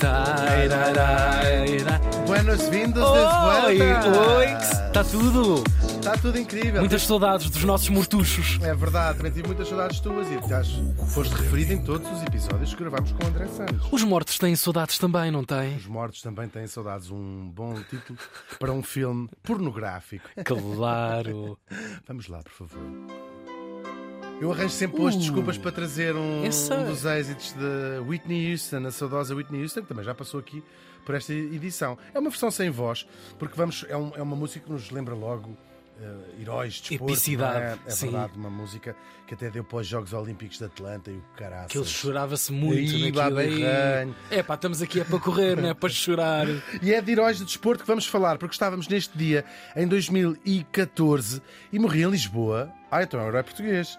Tairaraira. Buenos vindos Oi, oi, está tudo. Está tudo incrível. Muitas saudades dos nossos mortuchos. É verdade, também tive muitas saudades tuas e aliás, foste referido em todos os episódios que gravámos com o André Santos. Os mortos têm saudades também, não têm? Os mortos também têm saudades, um bom título para um filme pornográfico. Claro. Vamos lá, por favor. Eu arranjo sempre hoje Uh, desculpas para trazer um, um dos êxitos de Whitney Houston, a saudosa Whitney Houston, que também já passou aqui por esta edição. É uma versão sem voz, porque vamos, é, um- é uma música que nos lembra logo eh, heróis de desporto, Epicidade, não É, é verdade, uma música que até deu para os Jogos Olímpicos de Atlanta e o caraças. Aquilo chorava-se muito Aí, naquilo aí. É pá, estamos aqui é para correr, não é para chorar. E é de heróis de desporto que vamos falar, porque estávamos neste dia em 2014 e morri em Lisboa. Ah, então é um herói português.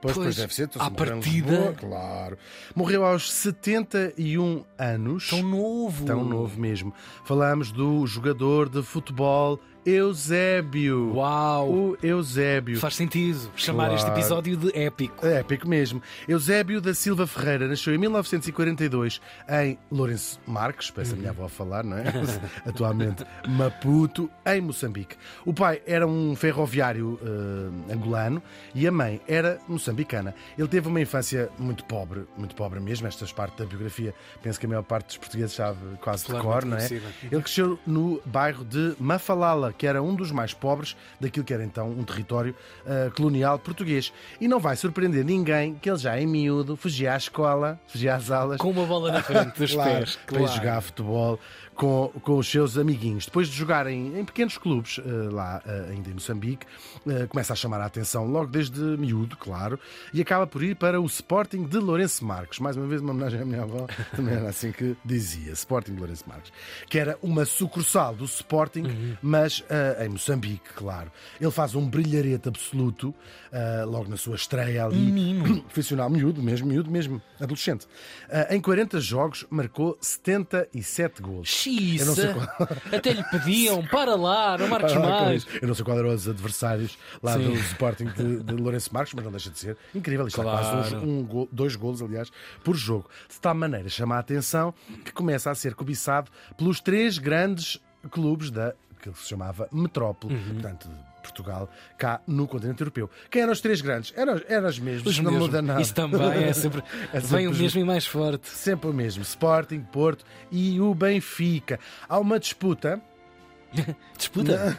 Pois, pois deve ser, então, à partida- Lisboa, claro. Morreu aos 71 anos. Tão novo. Tão novo mesmo. Falamos do jogador de futebol Eusébio. Uau. O Eusébio. Faz sentido chamar este Claro. episódio de épico. É épico mesmo. Eusébio da Silva Ferreira nasceu em 1942 em Lourenço Marques, parece a minha avó a falar, não é? Atualmente Maputo, em Moçambique. O pai era um ferroviário eh, angolano e a mãe era moçambicana. Ele teve uma infância muito pobre, muito pobre mesmo. Estas partes da biografia, penso que a maior parte dos portugueses sabe quase de cor, não é? Ele cresceu no bairro de Mafalala, que era um dos mais pobres daquilo que era então um território ah, colonial português. E não vai surpreender ninguém que ele já em miúdo fugia à escola, fugia às aulas. Com uma bola na frente dos Claro, pés. para ir jogar futebol com, com os seus amiguinhos. Depois de jogarem em pequenos clubes, eh, lá eh, ainda em Moçambique, eh, começa a chamar a atenção logo desde miúdo, claro, e acaba por ir para o Sporting de Lourenço Marques. Mais uma vez, uma homenagem à minha avó, também era assim que dizia: Sporting de Lourenço Marques, que era uma sucursal do Sporting, mas eh, em Moçambique, claro. Ele faz um brilharete absoluto logo na sua estreia ali. Menino. Profissional miúdo, mesmo miúdo, mesmo adolescente. Em 40 jogos marcou 77 gols. Eu não sei Xiça. qual- Até lhe pediam, para lá, não marques Ah, mais. Eu não sei qual eram os adversários lá Sim. do Sporting de, de Lourenço Marques, mas não deixa de ser incrível. Isto é Claro. quase uns- um gol- dois golos, aliás, por jogo. De tal maneira chama a atenção que começa a ser cobiçado pelos três grandes clubes da que se chamava Metrópole, Uhum. portanto, Portugal, cá no continente europeu. Quem eram os três grandes? Eram, eram os mesmos, Os não mesmos. muda nada. Isso também é sempre. É Vem sempre o os- mesmo e mais forte. Sempre o mesmo. Sporting, Porto e o Benfica. Há uma disputa. Disputa.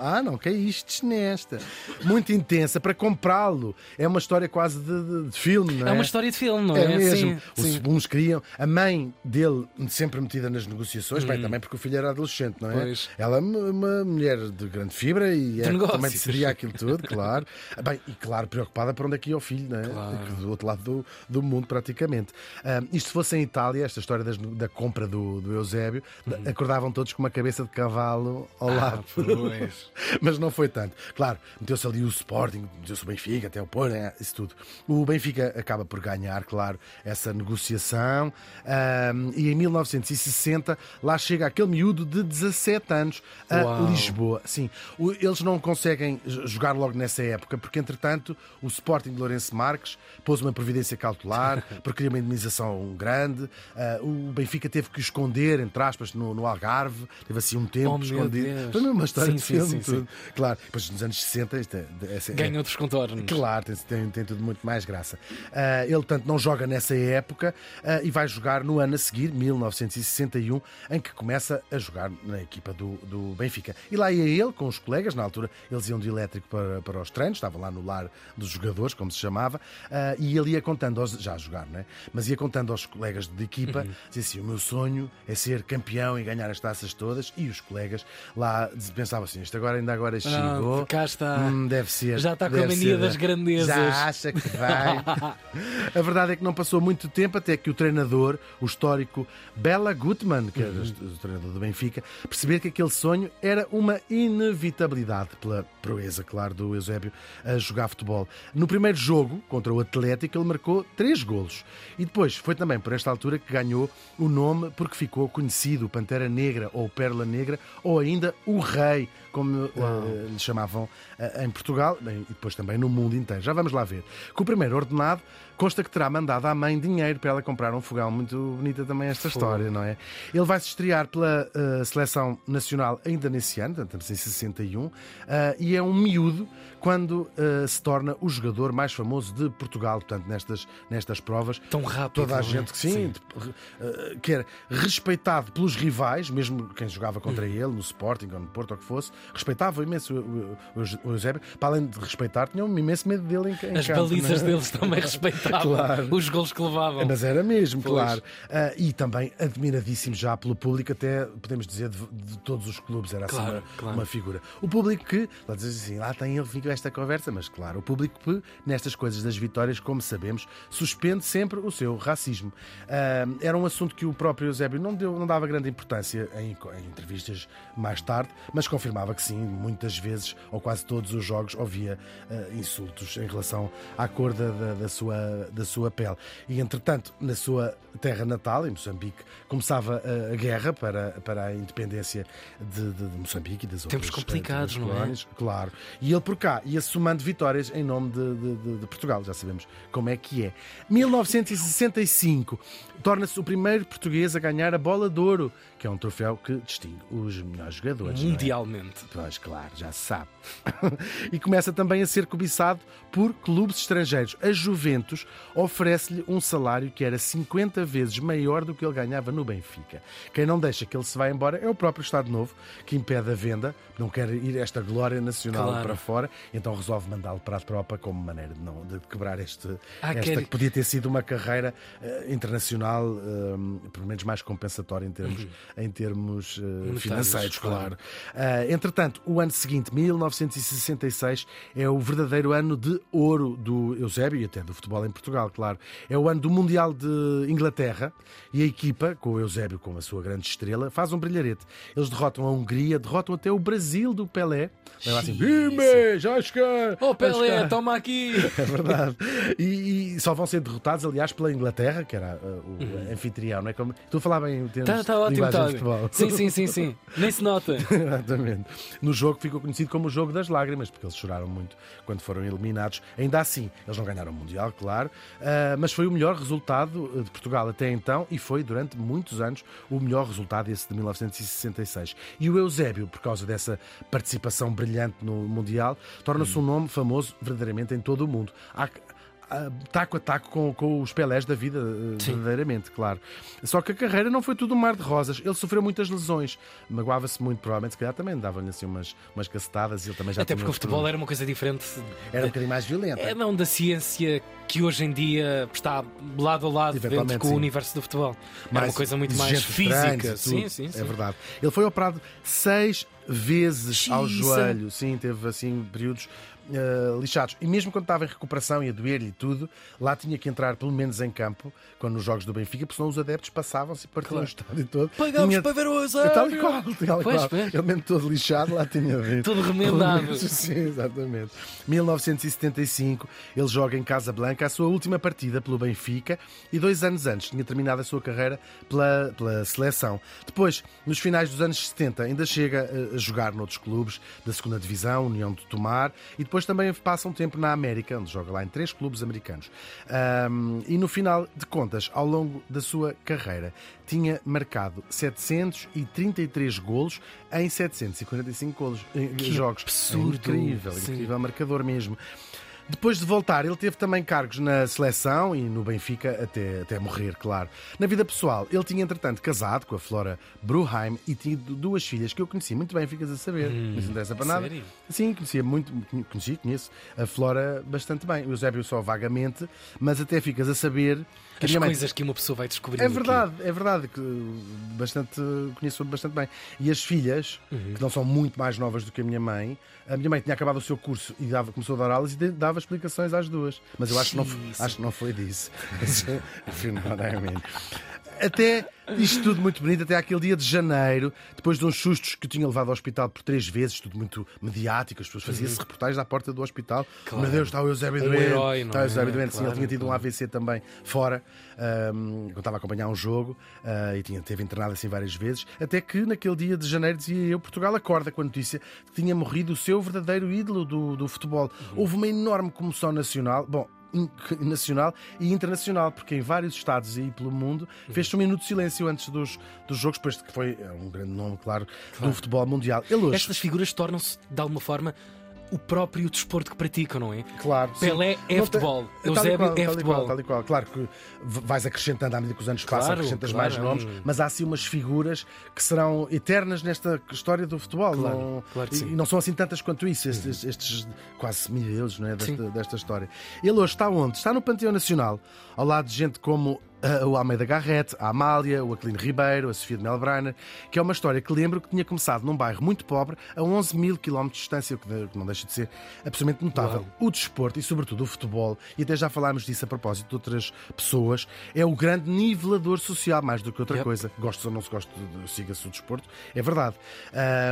ah, não, que é isto nesta. Muito intensa para comprá-lo. É uma história quase de, de- de filme, não é? É uma história de filme, não é? É mesmo. Sim, Os sim. uns queriam. A mãe dele sempre metida nas negociações, bem, também porque o filho era adolescente, não é? Hum. Pois. Ela é uma mulher de grande fibra e é, também decidia aquilo tudo, claro. Bem, e claro, preocupada para onde é que ia o filho, não é? Claro. Do outro lado do, do mundo, praticamente. Ah, isto se fosse em Itália, esta história das- da compra do, do Eusébio, acordavam todos com uma cabeça de cavalo ao lado. Ah, pois. Mas não foi tanto. Claro, meteu-se ali o Sporting, meteu-se o Benfica, até o Porto, é, isso tudo. O Benfica acaba por ganhar, claro, essa negociação. ahm, e em 1960 lá chega aquele miúdo de 17 anos a Uau. Lisboa. Sim, eles não conseguem jogar logo nessa época, porque entretanto o Sporting de Lourenço Marques pôs uma providência cautelar, porque queria uma indemnização grande. Ah, o Benfica teve que esconder, entre aspas, no, no Algarve, teve assim um tempo Oh, meu. Deus. Foi mesmo uma história Sim, de sim, filme. sim, tudo. Claro, depois nos anos 60 isto é, é, é- Ganha outros contornos. Claro, tem, tem, tem tudo muito mais graça. Ah, ele, tanto não joga nessa época ah, e vai jogar no ano a seguir, 1961, em que começa a jogar na equipa do, do Benfica. E lá ia ele com os colegas, na altura eles iam de elétrico para, para os treinos, estavam lá no lar dos jogadores, como se chamava, ah, e ele ia contando, aos, já a jogar, não é? Mas ia contando aos colegas de equipa, Uhum. dizia assim: o meu sonho é ser campeão e ganhar as taças todas, e os colegas lá pensavam assim: isto agora ainda agora chegou. Ah, cá está. Hum, deve ser. Já está com a mania das grandezas. Já acha que vai. a verdade é que não passou muito tempo até que o treinador, o histórico Bela Gutmann, que era Uhum. o treinador do Benfica, perceber que aquele sonho era uma inevitabilidade, pela proeza, claro, do Eusébio a jogar futebol. No primeiro jogo, contra o Atlético, ele marcou três golos. E depois foi também por esta altura que ganhou o nome porque ficou conhecido, Pantera Negra ou Pérola Negra ou ainda o rei, como uh, lhe chamavam uh, em Portugal e depois também no mundo inteiro. Já vamos lá ver. Com o primeiro ordenado, consta que terá mandado à mãe dinheiro para ela comprar um fogão. Muito bonita também esta história, não é? Ele vai se estrear pela uh, seleção nacional ainda nesse ano, portanto, estamos em 61, e é um miúdo quando se torna o jogador mais famoso de Portugal, portanto, nestas, nestas provas. Tão rápido. Toda a gente que sim, sim. que era respeitado pelos rivais, mesmo quem jogava contra hum. ele, no Sporting ou no Porto ou que fosse, respeitava imenso o, o, o Eusébio. Para além de respeitar, tinha um imenso medo dele em, em As campo, balizas é? deles também respeitavam claro. os gols que levavam. Mas era mesmo, pois. claro. Uh, e também admiradíssimo já pelo público, até podemos dizer de, de todos os clubes, era assim claro, uma, claro. uma, figura. O público que, lá diz assim, lá tem ele fica esta conversa, mas claro, o público que nestas coisas das vitórias, como sabemos, suspende sempre o seu racismo. Uh, era um assunto que o próprio Eusébio não, deu, não dava grande importância em, em entrevistas mais tarde, mas confirmava que sim, muitas vezes, ou quase todos os jogos, ouvia uh, insultos em relação à cor da, da, da, sua, da sua pele. E entretanto, na sua terra natal, em Moçambique, começava a, a guerra para, para a independência de, de, de Moçambique e das Tempos outras complicados, não é? Claro. E ele por cá ia somando vitórias em nome de, de Portugal. Já sabemos como é que é. 1965 torna-se o primeiro português a ganhar a bola de ouro, que é um troféu que distingue os melhores jogadores. É? Mundialmente. É? Pois, claro, já se sabe. e começa também a ser cobiçado por clubes estrangeiros. A Juventus oferece-lhe um salário que era 50 vezes maior do que ele ganhava no Benfica. Quem não deixa que ele se vá embora é o próprio Estado Novo, que impede a venda, não quer ir esta glória nacional claro. para fora, então resolve mandá-lo para a tropa como maneira de, não, de quebrar este, ah, esta quer... que podia ter sido uma carreira uh, internacional, uh, pelo menos mais compensatória em termos, uhum. em termos uh, financeiros, claro. claro. entretanto, o ano seguinte, 1966, é o verdadeiro ano de ouro do Eusébio e até do futebol em Portugal, claro. É o ano do Mundial de Inglaterra e a equipa, com o Eusébio como a sua grande estrela, faz um brilharete. Eles derrotam a Hungria, derrotam até o Brasil do Pelé. Leva assim, Vime, já cheguei! Oh Pelé, toma aqui! É verdade. E, e, só vão ser derrotados, aliás, pela Inglaterra, que era uh, o uhum. anfitrião, não é? Como... Tu falava em termos tá, tá ótimo, tá. de futebol. Sim, sim, sim, sim. Nem se nota. Exatamente. No jogo ficou conhecido como o jogo das lágrimas, porque eles choraram muito quando foram eliminados. Ainda assim, eles não ganharam o Mundial, claro, uh, mas foi o melhor resultado de Portugal até então e foi durante muitos anos o melhor resultado esse de 1966. E o Eusébio, por causa dessa participação brilhante no Mundial, torna-se um nome famoso verdadeiramente em todo o mundo. Há, taco a taco com, com os Pelés da vida, eh, Sim. verdadeiramente, claro. Só que a carreira não foi tudo um mar de rosas. Ele sofreu muitas lesões, magoava-se muito, provavelmente, se calhar também davam-lhe assim umas, umas cacetadas e ele também já Até porque o futebol era uma coisa diferente. Era um bocadinho mais violenta. É não da ciência que hoje em dia está lado a lado dentro com sim. o universo do futebol. Mais, é uma coisa muito mais física. Sim, sim, sim. É verdade. Ele foi operado seis vezes Xisa. ao joelho. Sim, teve assim períodos uh, lixados. E mesmo quando estava em recuperação e a doer-lhe tudo, lá tinha que entrar pelo menos em campo, quando nos jogos do Benfica, porque senão os adeptos passavam-se e partiam claro. o estádio todo. Pagamos tinha... para ver o Eusébio! Tal e qual, tal e qual. Ele mesmo todo lixado, lá tinha vindo. Todo remendado. Sim, exatamente. 1975, ele joga em Casa Blanca a sua última partida pelo Benfica e dois anos antes tinha terminado a sua carreira pela, pela seleção. Depois, nos finais dos anos 70, ainda chega a jogar noutros clubes da segunda Divisão, União de Tomar, e depois também passa um tempo na América, onde joga lá em três clubes americanos. Um, e no final de contas, ao longo da sua carreira, tinha marcado 733 golos em 745 golos, que jogos. Absurdo. É incrível, incrível marcador mesmo. Depois de voltar, ele teve também cargos na seleção e no Benfica até, até morrer, claro. Na vida pessoal, ele tinha entretanto casado com a Flora Bruheim e tido duas filhas que eu conheci muito bem, ficas a saber. Hum, não se interessa para nada. Sério? Sim, conhecia muito, conheci, conheço a Flora bastante bem. O Eusébio só vagamente, mas até ficas a saber as mãe... coisas que uma pessoa vai descobrir. É verdade, aqui. é verdade, que bastante, conheço bastante bem. E as filhas, uhum. que não são muito mais novas do que a minha mãe, a minha mãe tinha acabado o seu curso e dava, começou a dar aulas e dava explicações às duas. Mas eu acho que não, acho que não foi disso. Até Isto tudo muito bonito até aquele dia de janeiro, depois de uns sustos que tinha levado ao hospital por três vezes, tudo muito mediático, as pessoas faziam-se uhum. reportagens à porta do hospital. Claro. Meu Deus, está o Eusébio um doente. Herói, está o Eusébio é? doente. Claro, Sim, ele tinha tido claro. um AVC também fora, um, eu estava a acompanhar um jogo uh, e tinha, teve internado assim várias vezes, até que naquele dia de janeiro dizia eu, Portugal acorda com a notícia que tinha morrido o seu verdadeiro ídolo do, do futebol. Uhum. Houve uma enorme comoção nacional. Bom, nacional e internacional, porque em vários estados e pelo mundo fez-se um minuto de silêncio antes dos, dos jogos, depois que foi é um grande nome, claro, claro. do futebol mundial. Hoje... Estas figuras tornam-se, de alguma forma, o próprio desporto que praticam, não é? Claro. Pelé é não futebol, tem... Eusébio qual, é futebol. Qual, tal e qual. Claro que vais acrescentando à medida que os anos passam, claro, acrescentas claro, mais nomes, hum. mas há assim umas figuras que serão eternas nesta história do futebol. Claro, não... claro e, não são assim tantas quanto isso, estes, uhum. estes quase mil não é? Desta, desta história. Ele hoje está onde? Está no Panteão Nacional, ao lado de gente como o Almeida Garrett, a Amália, o Aquilino Ribeiro, a Sofia de Melbrenner, que é uma história que lembro que tinha começado num bairro muito pobre, a 11 mil quilómetros de distância, o que não deixa de ser absolutamente notável. Uau. O desporto e, sobretudo, o futebol, e até já falámos disso a propósito de outras pessoas, é o grande nivelador social, mais do que outra yep. coisa. Gosto ou não se gosta, siga-se o desporto, é verdade.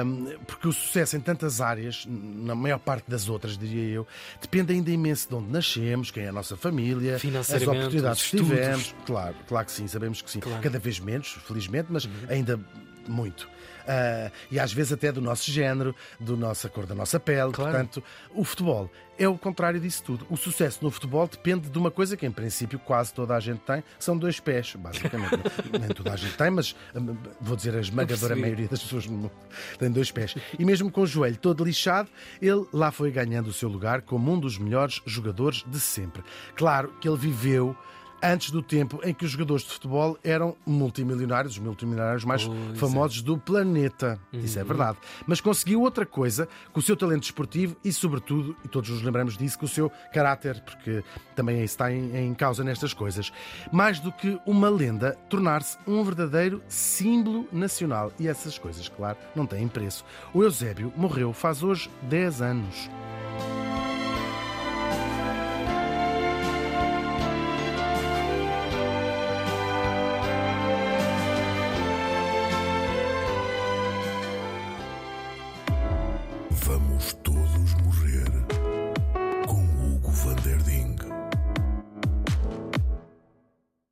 Um, porque o sucesso em tantas áreas, na maior parte das outras, diria eu, depende ainda imenso de onde nascemos, quem é a nossa família, as oportunidades que tivemos. Claro, Claro, claro que sim, sabemos que sim. Claro. Cada vez menos, felizmente, mas uhum. ainda muito. Uh, e às vezes até do nosso género, do nossa cor da nossa pele. Claro. Portanto, o futebol é o contrário disso tudo. O sucesso no futebol depende de uma coisa que, em princípio, quase toda a gente tem, são dois pés, basicamente. Nem toda a gente tem, mas hum, vou dizer a esmagadora maioria das pessoas no mundo tem dois pés. E mesmo com o joelho todo lixado, ele lá foi ganhando o seu lugar como um dos melhores jogadores de sempre. Claro que ele viveu antes do tempo em que os jogadores de futebol eram multimilionários, os multimilionários mais oh, famosos é. do planeta. Uhum. Isso é verdade. Mas conseguiu outra coisa com o seu talento esportivo e, sobretudo, e todos nos lembramos disso, com o seu caráter, porque também está em, em causa nestas coisas. Mais do que uma lenda, tornar-se um verdadeiro símbolo nacional. E essas coisas, claro, não têm preço. O Eusébio morreu faz hoje 10 anos.